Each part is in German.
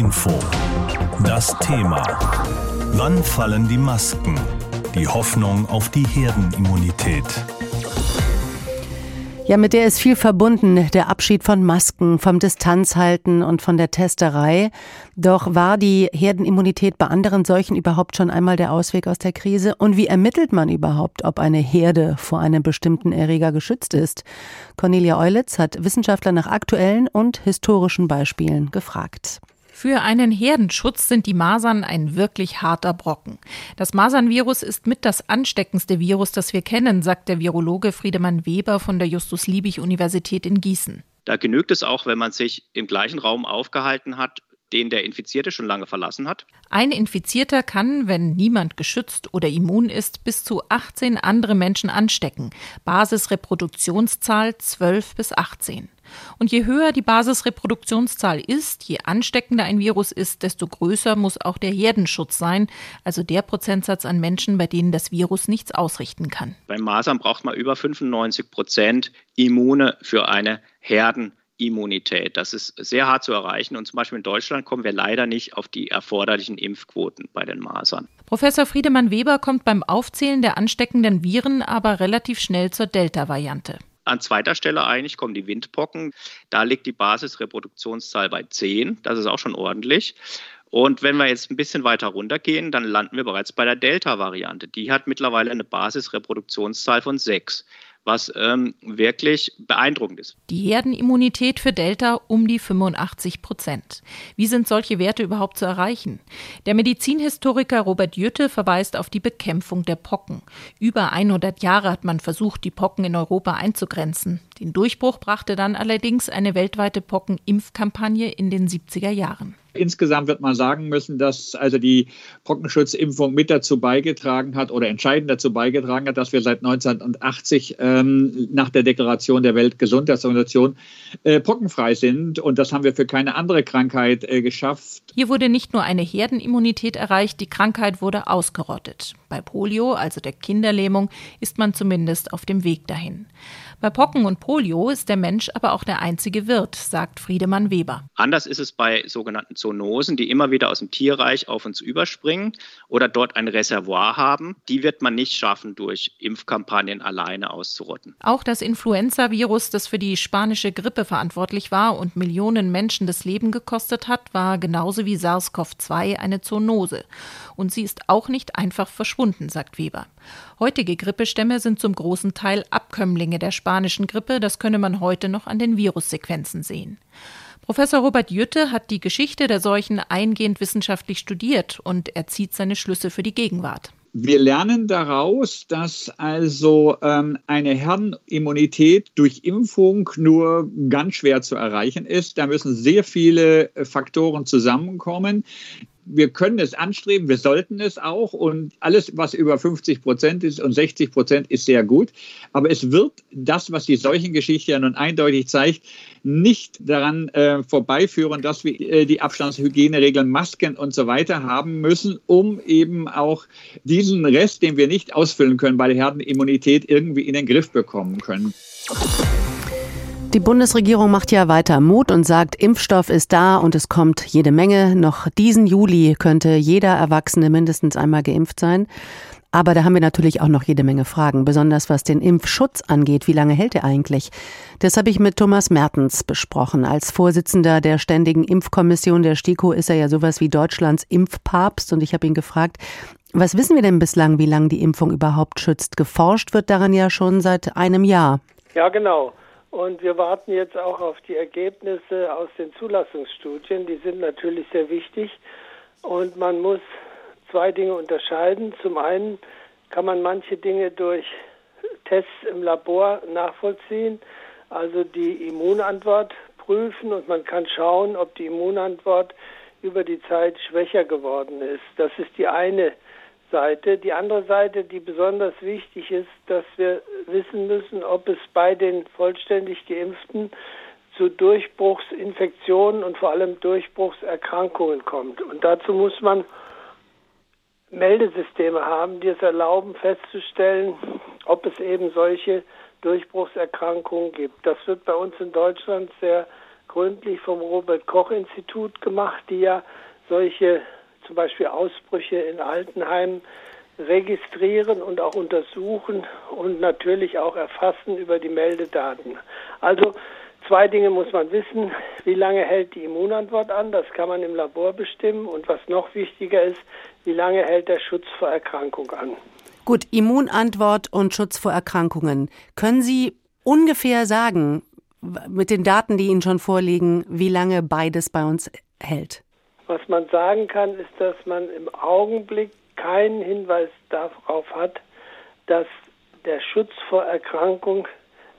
Info. Das Thema. Wann fallen die Masken? Die Hoffnung auf die Herdenimmunität. Ja, mit der ist viel verbunden, der Abschied von Masken, vom Distanzhalten und von der Testerei. Doch war die Herdenimmunität bei anderen Seuchen überhaupt schon einmal der Ausweg aus der Krise? Und wie ermittelt man überhaupt, ob eine Herde vor einem bestimmten Erreger geschützt ist? Cornelia Eulitz hat Wissenschaftler nach aktuellen und historischen Beispielen gefragt. Für einen Herdenschutz sind die Masern ein wirklich harter Brocken. Das Masernvirus ist mit das ansteckendste Virus, das wir kennen, sagt der Virologe Friedemann Weber von der Justus-Liebig-Universität in Gießen. Da genügt es auch, wenn man sich im gleichen Raum aufgehalten hat, den der Infizierte schon lange verlassen hat. Ein Infizierter kann, wenn niemand geschützt oder immun ist, bis zu 18 andere Menschen anstecken. Basisreproduktionszahl 12 bis 18. Und je höher die Basisreproduktionszahl ist, je ansteckender ein Virus ist, desto größer muss auch der Herdenschutz sein, also der Prozentsatz an Menschen, bei denen das Virus nichts ausrichten kann. Beim Masern braucht man über 95 Prozent Immune für eine Herdenimmunität. Das ist sehr hart zu erreichen und zum Beispiel in Deutschland kommen wir leider nicht auf die erforderlichen Impfquoten bei den Masern. Professor Friedemann Weber kommt beim Aufzählen der ansteckenden Viren aber relativ schnell zur Delta-Variante. An zweiter Stelle eigentlich kommen die Windpocken. Da liegt die Basisreproduktionszahl bei 10. Das ist auch schon ordentlich. Und wenn wir jetzt ein bisschen weiter runtergehen, dann landen wir bereits bei der Delta-Variante. Die hat mittlerweile eine Basisreproduktionszahl von 6 was ähm, wirklich beeindruckend ist. Die Herdenimmunität für Delta um die 85 Prozent. Wie sind solche Werte überhaupt zu erreichen? Der Medizinhistoriker Robert Jütte verweist auf die Bekämpfung der Pocken. Über 100 Jahre hat man versucht, die Pocken in Europa einzugrenzen. Den Durchbruch brachte dann allerdings eine weltweite Pockenimpfkampagne in den 70er Jahren. Insgesamt wird man sagen müssen, dass also die Pockenschutzimpfung mit dazu beigetragen hat oder entscheidend dazu beigetragen hat, dass wir seit 1980 ähm, nach der Deklaration der Weltgesundheitsorganisation äh, pockenfrei sind. Und das haben wir für keine andere Krankheit äh, geschafft. Hier wurde nicht nur eine Herdenimmunität erreicht, die Krankheit wurde ausgerottet. Bei Polio, also der Kinderlähmung, ist man zumindest auf dem Weg dahin. Bei Pocken und Polio ist der Mensch aber auch der einzige Wirt, sagt Friedemann Weber. Anders ist es bei sogenannten Zoonosen, die immer wieder aus dem Tierreich auf uns überspringen oder dort ein Reservoir haben. Die wird man nicht schaffen, durch Impfkampagnen alleine auszurotten. Auch das Influenza-Virus, das für die spanische Grippe verantwortlich war und Millionen Menschen das Leben gekostet hat, war genauso wie SARS-CoV-2 eine Zoonose. Und sie ist auch nicht einfach verschwunden, sagt Weber. Heutige Grippestämme sind zum großen Teil Abkömmlinge der spanischen Grippe, das könne man heute noch an den Virussequenzen sehen. Professor Robert Jütte hat die Geschichte der Seuchen eingehend wissenschaftlich studiert und er zieht seine Schlüsse für die Gegenwart. Wir lernen daraus, dass also ähm, eine Herdenimmunität durch Impfung nur ganz schwer zu erreichen ist. Da müssen sehr viele Faktoren zusammenkommen wir können es anstreben, wir sollten es auch und alles, was über 50 Prozent ist und 60 Prozent ist sehr gut. Aber es wird das, was die Seuchengeschichte ja nun eindeutig zeigt, nicht daran äh, vorbeiführen, dass wir äh, die Abstandshygieneregeln, Masken und so weiter haben müssen, um eben auch diesen Rest, den wir nicht ausfüllen können bei der Herdenimmunität, irgendwie in den Griff bekommen können. Die Bundesregierung macht ja weiter Mut und sagt, Impfstoff ist da und es kommt jede Menge. Noch diesen Juli könnte jeder Erwachsene mindestens einmal geimpft sein. Aber da haben wir natürlich auch noch jede Menge Fragen, besonders was den Impfschutz angeht. Wie lange hält er eigentlich? Das habe ich mit Thomas Mertens besprochen. Als Vorsitzender der Ständigen Impfkommission der STIKO ist er ja sowas wie Deutschlands Impfpapst und ich habe ihn gefragt, was wissen wir denn bislang, wie lange die Impfung überhaupt schützt? Geforscht wird daran ja schon seit einem Jahr. Ja, genau. Und wir warten jetzt auch auf die Ergebnisse aus den Zulassungsstudien. Die sind natürlich sehr wichtig. Und man muss zwei Dinge unterscheiden. Zum einen kann man manche Dinge durch Tests im Labor nachvollziehen, also die Immunantwort prüfen und man kann schauen, ob die Immunantwort über die Zeit schwächer geworden ist. Das ist die eine Seite. Die andere Seite, die besonders wichtig ist, dass wir wissen müssen, ob es bei den vollständig Geimpften zu Durchbruchsinfektionen und vor allem Durchbruchserkrankungen kommt. Und dazu muss man Meldesysteme haben, die es erlauben, festzustellen, ob es eben solche Durchbruchserkrankungen gibt. Das wird bei uns in Deutschland sehr gründlich vom Robert Koch Institut gemacht, die ja solche zum Beispiel Ausbrüche in Altenheimen registrieren und auch untersuchen und natürlich auch erfassen über die Meldedaten. Also zwei Dinge muss man wissen. Wie lange hält die Immunantwort an? Das kann man im Labor bestimmen. Und was noch wichtiger ist, wie lange hält der Schutz vor Erkrankung an? Gut, Immunantwort und Schutz vor Erkrankungen. Können Sie ungefähr sagen, mit den Daten, die Ihnen schon vorliegen, wie lange beides bei uns hält? Was man sagen kann, ist, dass man im Augenblick keinen Hinweis darauf hat, dass der Schutz vor Erkrankung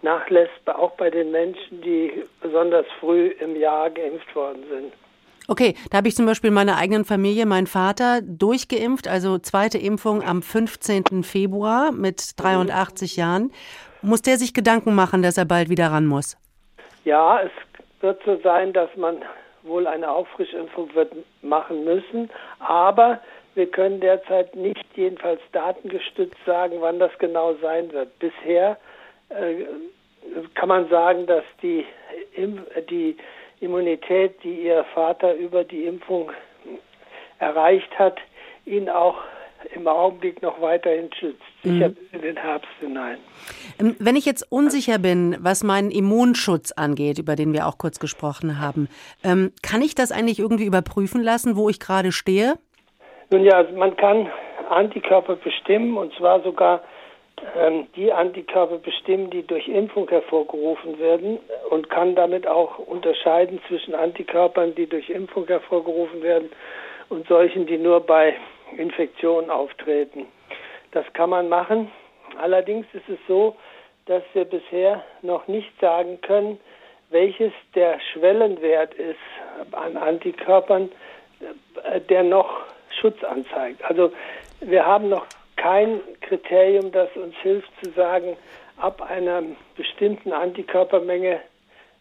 nachlässt, auch bei den Menschen, die besonders früh im Jahr geimpft worden sind. Okay, da habe ich zum Beispiel meiner eigenen Familie, mein Vater, durchgeimpft, also zweite Impfung am 15. Februar mit 83 Jahren. Muss der sich Gedanken machen, dass er bald wieder ran muss? Ja, es wird so sein, dass man wohl eine Auffrischimpfung wird machen müssen, aber wir können derzeit nicht jedenfalls datengestützt sagen, wann das genau sein wird. Bisher äh, kann man sagen, dass die, die Immunität, die ihr Vater über die Impfung erreicht hat, ihn auch im Augenblick noch weiterhin schützt, sicher mhm. in den Herbst hinein. Ähm, wenn ich jetzt unsicher bin, was meinen Immunschutz angeht, über den wir auch kurz gesprochen haben, ähm, kann ich das eigentlich irgendwie überprüfen lassen, wo ich gerade stehe? Nun ja, man kann Antikörper bestimmen und zwar sogar ähm, die Antikörper bestimmen, die durch Impfung hervorgerufen werden und kann damit auch unterscheiden zwischen Antikörpern, die durch Impfung hervorgerufen werden und solchen, die nur bei Infektionen auftreten. Das kann man machen. Allerdings ist es so, dass wir bisher noch nicht sagen können, welches der Schwellenwert ist an Antikörpern, äh, der noch Schutz anzeigt. Also wir haben noch kein Kriterium, das uns hilft zu sagen, ab einer bestimmten Antikörpermenge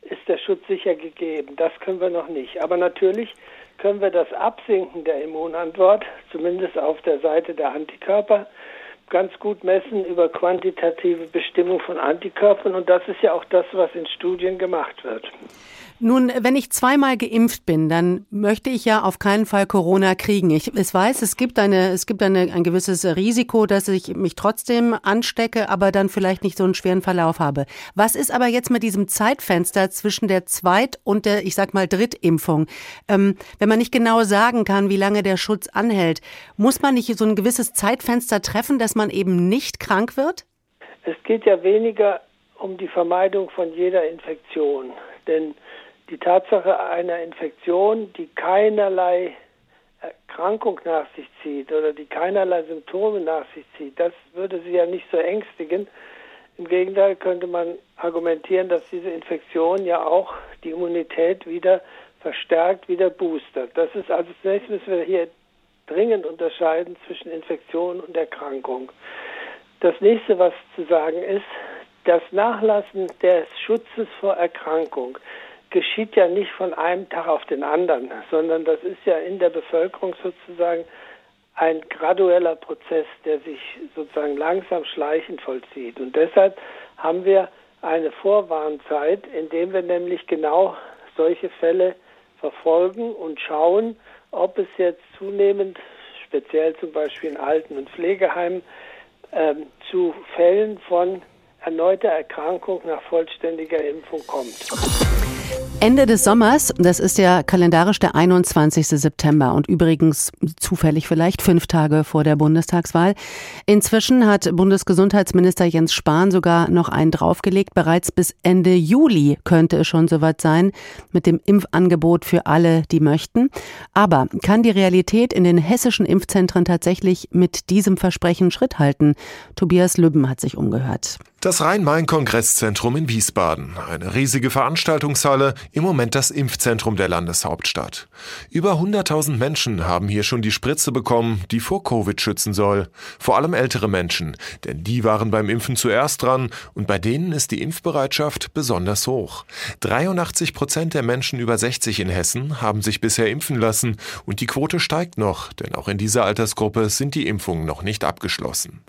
ist der Schutz sicher gegeben. Das können wir noch nicht. Aber natürlich können wir das Absinken der Immunantwort, zumindest auf der Seite der Antikörper, ganz gut messen über quantitative Bestimmung von Antikörpern. Und das ist ja auch das, was in Studien gemacht wird. Nun, wenn ich zweimal geimpft bin, dann möchte ich ja auf keinen Fall Corona kriegen. Ich, ich weiß, es gibt eine, es gibt eine, ein gewisses Risiko, dass ich mich trotzdem anstecke, aber dann vielleicht nicht so einen schweren Verlauf habe. Was ist aber jetzt mit diesem Zeitfenster zwischen der Zweit- und der, ich sag mal, Drittimpfung? Ähm, wenn man nicht genau sagen kann, wie lange der Schutz anhält, muss man nicht so ein gewisses Zeitfenster treffen, dass man eben nicht krank wird? Es geht ja weniger um die Vermeidung von jeder Infektion. Denn die Tatsache einer Infektion, die keinerlei Erkrankung nach sich zieht oder die keinerlei Symptome nach sich zieht, das würde sie ja nicht so ängstigen. Im Gegenteil könnte man argumentieren, dass diese Infektion ja auch die Immunität wieder verstärkt, wieder boostert. Das ist also zunächst müssen wir hier dringend unterscheiden zwischen Infektion und Erkrankung. Das nächste, was zu sagen ist, das Nachlassen des Schutzes vor Erkrankung geschieht ja nicht von einem Tag auf den anderen, sondern das ist ja in der Bevölkerung sozusagen ein gradueller Prozess, der sich sozusagen langsam schleichend vollzieht. Und deshalb haben wir eine Vorwarnzeit, indem wir nämlich genau solche Fälle verfolgen und schauen, ob es jetzt zunehmend, speziell zum Beispiel in Alten- und Pflegeheimen, ähm, zu Fällen von erneuter Erkrankung nach vollständiger Impfung kommt. Ende des Sommers, das ist ja kalendarisch der 21. September und übrigens zufällig vielleicht fünf Tage vor der Bundestagswahl. Inzwischen hat Bundesgesundheitsminister Jens Spahn sogar noch einen draufgelegt. Bereits bis Ende Juli könnte es schon soweit sein mit dem Impfangebot für alle, die möchten. Aber kann die Realität in den hessischen Impfzentren tatsächlich mit diesem Versprechen Schritt halten? Tobias Lübben hat sich umgehört. Das Rhein-Main-Kongress-Zentrum in Wiesbaden. Eine riesige Veranstaltungshalle, im Moment das Impfzentrum der Landeshauptstadt. Über 100.000 Menschen haben hier schon die Spritze bekommen, die vor Covid schützen soll. Vor allem ältere Menschen, denn die waren beim Impfen zuerst dran und bei denen ist die Impfbereitschaft besonders hoch. 83 Prozent der Menschen über 60 in Hessen haben sich bisher impfen lassen und die Quote steigt noch, denn auch in dieser Altersgruppe sind die Impfungen noch nicht abgeschlossen.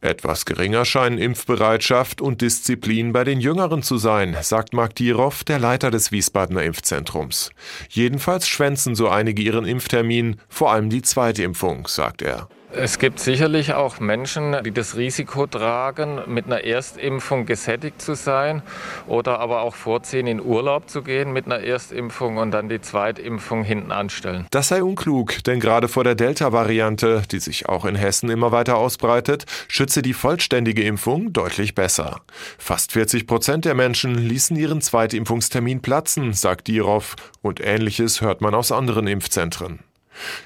Etwas geringer scheinen Impfbereitschaft und Disziplin bei den Jüngeren zu sein, sagt Mark Dirov, der Leiter des Wiesbadener Impfzentrums. Jedenfalls schwänzen so einige ihren Impftermin, vor allem die Zweitimpfung, sagt er. Es gibt sicherlich auch Menschen, die das Risiko tragen, mit einer Erstimpfung gesättigt zu sein oder aber auch vorziehen, in Urlaub zu gehen mit einer Erstimpfung und dann die Zweitimpfung hinten anstellen. Das sei unklug, denn gerade vor der Delta-Variante, die sich auch in Hessen immer weiter ausbreitet, schütze die vollständige Impfung deutlich besser. Fast 40 Prozent der Menschen ließen ihren Zweitimpfungstermin platzen, sagt Dirov, und ähnliches hört man aus anderen Impfzentren.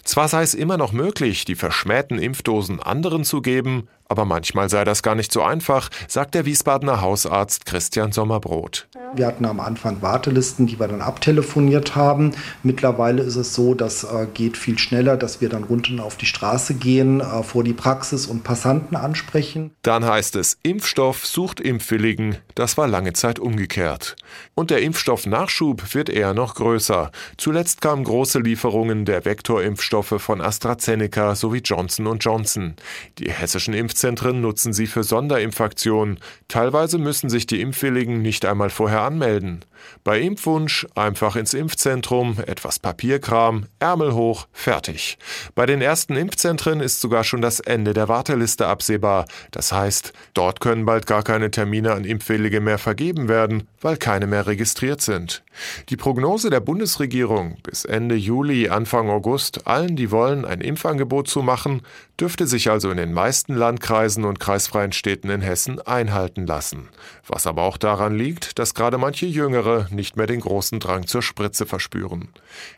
Zwar sei es immer noch möglich, die verschmähten Impfdosen anderen zu geben, aber manchmal sei das gar nicht so einfach, sagt der Wiesbadener Hausarzt Christian Sommerbrot. Wir hatten am Anfang Wartelisten, die wir dann abtelefoniert haben. Mittlerweile ist es so, das äh, geht viel schneller, dass wir dann unten auf die Straße gehen, äh, vor die Praxis und Passanten ansprechen. Dann heißt es, Impfstoff sucht Impfwilligen. Das war lange Zeit umgekehrt. Und der Impfstoffnachschub wird eher noch größer. Zuletzt kamen große Lieferungen der Vektorimpfstoffe von AstraZeneca sowie Johnson Johnson. Die hessischen Impfzentren nutzen sie für Sonderimpfaktionen. Teilweise müssen sich die Impfwilligen nicht einmal vorher anmelden. Bei Impfwunsch einfach ins Impfzentrum, etwas Papierkram, Ärmel hoch, fertig. Bei den ersten Impfzentren ist sogar schon das Ende der Warteliste absehbar. Das heißt, dort können bald gar keine Termine an Impfwillige mehr vergeben werden, weil keine mehr registriert sind. Die Prognose der Bundesregierung, bis Ende Juli, Anfang August allen, die wollen, ein Impfangebot zu machen, dürfte sich also in den meisten Landkreisen und kreisfreien Städten in Hessen einhalten lassen. Was aber auch daran liegt, dass gerade manche Jüngere nicht mehr den großen Drang zur Spritze verspüren.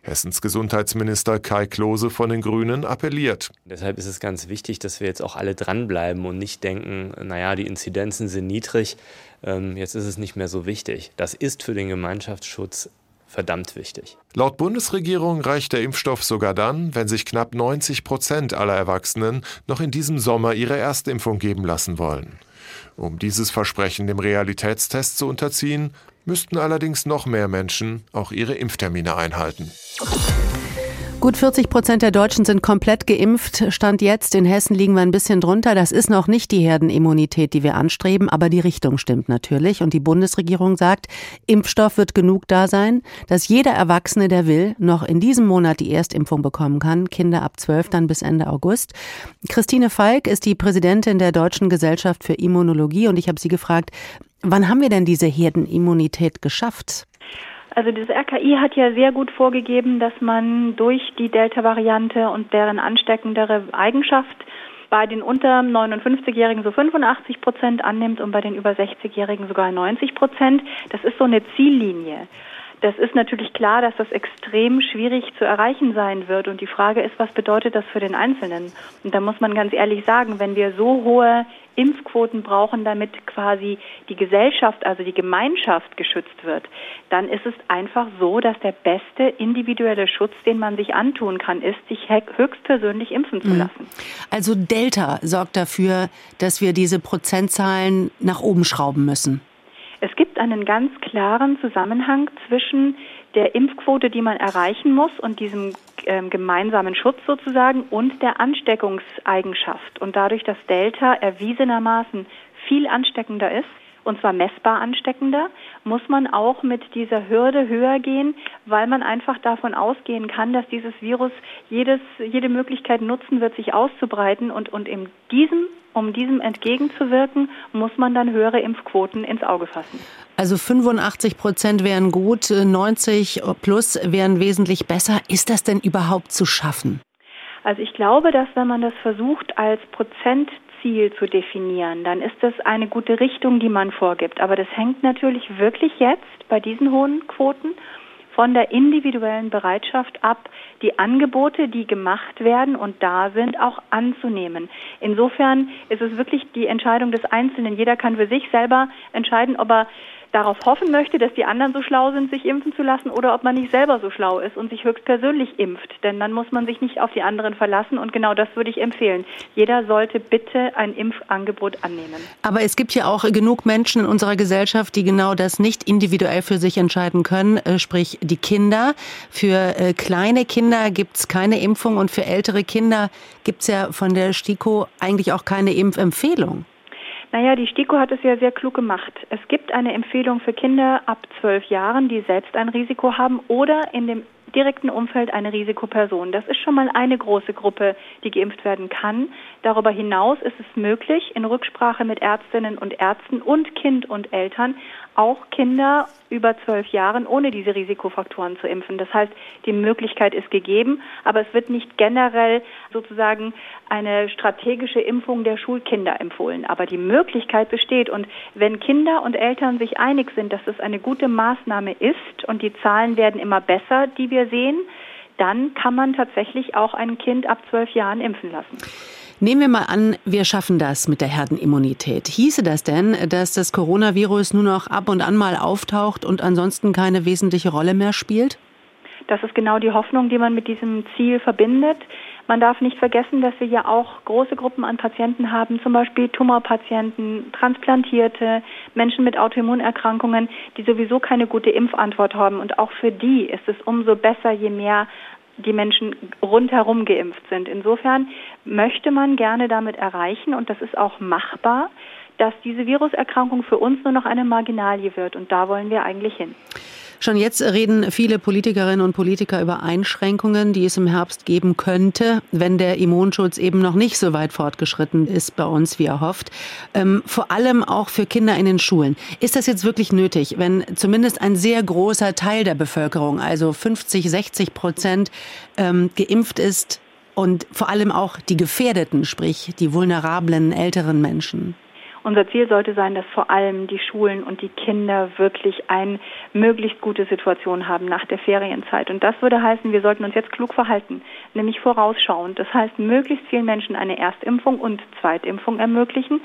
Hessens Gesundheitsminister Kai Klose von den Grünen appelliert. Deshalb ist es ganz wichtig, dass wir jetzt auch alle dranbleiben und nicht denken, naja, die Inzidenzen sind niedrig, jetzt ist es nicht mehr so wichtig. Das ist für den Gemeinschaftsschutz verdammt wichtig. Laut Bundesregierung reicht der Impfstoff sogar dann, wenn sich knapp 90 Prozent aller Erwachsenen noch in diesem Sommer ihre Erstimpfung geben lassen wollen. Um dieses Versprechen dem Realitätstest zu unterziehen, müssten allerdings noch mehr Menschen auch ihre Impftermine einhalten. Gut 40 Prozent der Deutschen sind komplett geimpft. Stand jetzt in Hessen liegen wir ein bisschen drunter. Das ist noch nicht die Herdenimmunität, die wir anstreben, aber die Richtung stimmt natürlich. Und die Bundesregierung sagt, Impfstoff wird genug da sein, dass jeder Erwachsene, der will, noch in diesem Monat die Erstimpfung bekommen kann. Kinder ab 12 dann bis Ende August. Christine Falk ist die Präsidentin der Deutschen Gesellschaft für Immunologie und ich habe sie gefragt, wann haben wir denn diese Herdenimmunität geschafft? Also das RKI hat ja sehr gut vorgegeben, dass man durch die Delta-Variante und deren ansteckendere Eigenschaft bei den unter 59-Jährigen so 85 Prozent annimmt und bei den über 60-Jährigen sogar 90 Prozent. Das ist so eine Ziellinie. Das ist natürlich klar, dass das extrem schwierig zu erreichen sein wird. Und die Frage ist, was bedeutet das für den Einzelnen? Und da muss man ganz ehrlich sagen, wenn wir so hohe Impfquoten brauchen, damit quasi die Gesellschaft, also die Gemeinschaft geschützt wird, dann ist es einfach so, dass der beste individuelle Schutz, den man sich antun kann, ist, sich höchstpersönlich impfen zu mhm. lassen. Also Delta sorgt dafür, dass wir diese Prozentzahlen nach oben schrauben müssen. Es gibt einen ganz klaren Zusammenhang zwischen der Impfquote, die man erreichen muss und diesem ähm, gemeinsamen Schutz sozusagen und der Ansteckungseigenschaft. Und dadurch, dass Delta erwiesenermaßen viel ansteckender ist, und zwar messbar ansteckender, muss man auch mit dieser Hürde höher gehen, weil man einfach davon ausgehen kann, dass dieses Virus jedes, jede Möglichkeit nutzen wird, sich auszubreiten und, und in diesem um diesem entgegenzuwirken, muss man dann höhere Impfquoten ins Auge fassen. Also 85 Prozent wären gut, 90 plus wären wesentlich besser. Ist das denn überhaupt zu schaffen? Also ich glaube, dass wenn man das versucht als Prozent Ziel zu definieren, dann ist das eine gute Richtung, die man vorgibt. Aber das hängt natürlich wirklich jetzt bei diesen hohen Quoten von der individuellen Bereitschaft ab, die Angebote, die gemacht werden und da sind, auch anzunehmen. Insofern ist es wirklich die Entscheidung des Einzelnen. Jeder kann für sich selber entscheiden, ob er darauf hoffen möchte, dass die anderen so schlau sind, sich impfen zu lassen, oder ob man nicht selber so schlau ist und sich höchstpersönlich impft. Denn dann muss man sich nicht auf die anderen verlassen. Und genau das würde ich empfehlen. Jeder sollte bitte ein Impfangebot annehmen. Aber es gibt ja auch genug Menschen in unserer Gesellschaft, die genau das nicht individuell für sich entscheiden können, äh, sprich die Kinder. Für äh, kleine Kinder gibt es keine Impfung und für ältere Kinder gibt es ja von der STIKO eigentlich auch keine Impfempfehlung. Naja, die STIKO hat es ja sehr klug gemacht. Es gibt eine Empfehlung für Kinder ab zwölf Jahren, die selbst ein Risiko haben oder in dem direkten Umfeld eine Risikoperson. Das ist schon mal eine große Gruppe, die geimpft werden kann. Darüber hinaus ist es möglich, in Rücksprache mit Ärztinnen und Ärzten und Kind und Eltern auch Kinder über zwölf Jahren ohne diese Risikofaktoren zu impfen. Das heißt, die Möglichkeit ist gegeben, aber es wird nicht generell sozusagen eine strategische Impfung der Schulkinder empfohlen. Aber die Möglichkeit besteht. Und wenn Kinder und Eltern sich einig sind, dass es eine gute Maßnahme ist und die Zahlen werden immer besser, die wir sehen, dann kann man tatsächlich auch ein Kind ab zwölf Jahren impfen lassen. Nehmen wir mal an, wir schaffen das mit der Herdenimmunität. Hieße das denn, dass das Coronavirus nur noch ab und an mal auftaucht und ansonsten keine wesentliche Rolle mehr spielt? Das ist genau die Hoffnung, die man mit diesem Ziel verbindet. Man darf nicht vergessen, dass wir ja auch große Gruppen an Patienten haben, zum Beispiel Tumorpatienten, Transplantierte, Menschen mit Autoimmunerkrankungen, die sowieso keine gute Impfantwort haben. Und auch für die ist es umso besser, je mehr die Menschen rundherum geimpft sind. Insofern möchte man gerne damit erreichen, und das ist auch machbar, dass diese Viruserkrankung für uns nur noch eine Marginalie wird. Und da wollen wir eigentlich hin. Schon jetzt reden viele Politikerinnen und Politiker über Einschränkungen, die es im Herbst geben könnte, wenn der Immunschutz eben noch nicht so weit fortgeschritten ist bei uns, wie erhofft. Ähm, vor allem auch für Kinder in den Schulen. Ist das jetzt wirklich nötig, wenn zumindest ein sehr großer Teil der Bevölkerung, also 50, 60 Prozent, ähm, geimpft ist und vor allem auch die Gefährdeten, sprich die vulnerablen älteren Menschen? Unser Ziel sollte sein, dass vor allem die Schulen und die Kinder wirklich eine möglichst gute Situation haben nach der Ferienzeit. Und das würde heißen, wir sollten uns jetzt klug verhalten, nämlich vorausschauend. Das heißt, möglichst vielen Menschen eine Erstimpfung und Zweitimpfung ermöglichen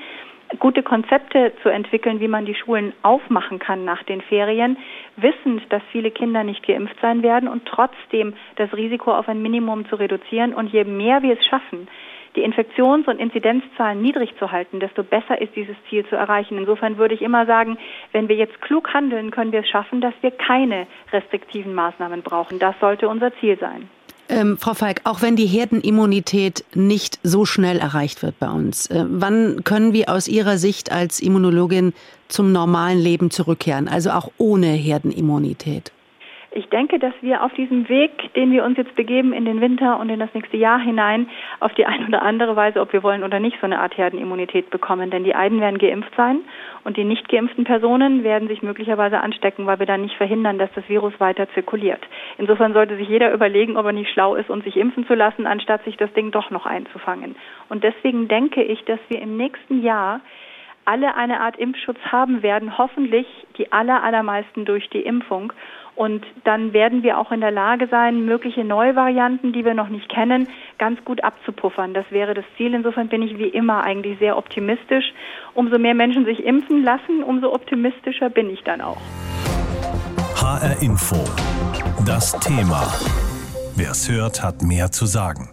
gute Konzepte zu entwickeln, wie man die Schulen aufmachen kann nach den Ferien, wissend, dass viele Kinder nicht geimpft sein werden und trotzdem das Risiko auf ein Minimum zu reduzieren. Und je mehr wir es schaffen, die Infektions- und Inzidenzzahlen niedrig zu halten, desto besser ist dieses Ziel zu erreichen. Insofern würde ich immer sagen, wenn wir jetzt klug handeln, können wir es schaffen, dass wir keine restriktiven Maßnahmen brauchen. Das sollte unser Ziel sein. Ähm, Frau Falk, auch wenn die Herdenimmunität nicht so schnell erreicht wird bei uns, äh, wann können wir aus Ihrer Sicht als Immunologin zum normalen Leben zurückkehren, also auch ohne Herdenimmunität? Ich denke, dass wir auf diesem Weg, den wir uns jetzt begeben in den Winter und in das nächste Jahr hinein, auf die eine oder andere Weise, ob wir wollen oder nicht, so eine Art Herdenimmunität bekommen. Denn die einen werden geimpft sein und die nicht geimpften Personen werden sich möglicherweise anstecken, weil wir dann nicht verhindern, dass das Virus weiter zirkuliert. Insofern sollte sich jeder überlegen, ob er nicht schlau ist und sich impfen zu lassen, anstatt sich das Ding doch noch einzufangen. Und deswegen denke ich, dass wir im nächsten Jahr alle eine Art Impfschutz haben werden, hoffentlich die aller, allermeisten durch die Impfung. Und dann werden wir auch in der Lage sein, mögliche neue Varianten, die wir noch nicht kennen, ganz gut abzupuffern. Das wäre das Ziel. Insofern bin ich wie immer eigentlich sehr optimistisch. Umso mehr Menschen sich impfen lassen, umso optimistischer bin ich dann auch. HR Info. Das Thema. Wer es hört, hat mehr zu sagen.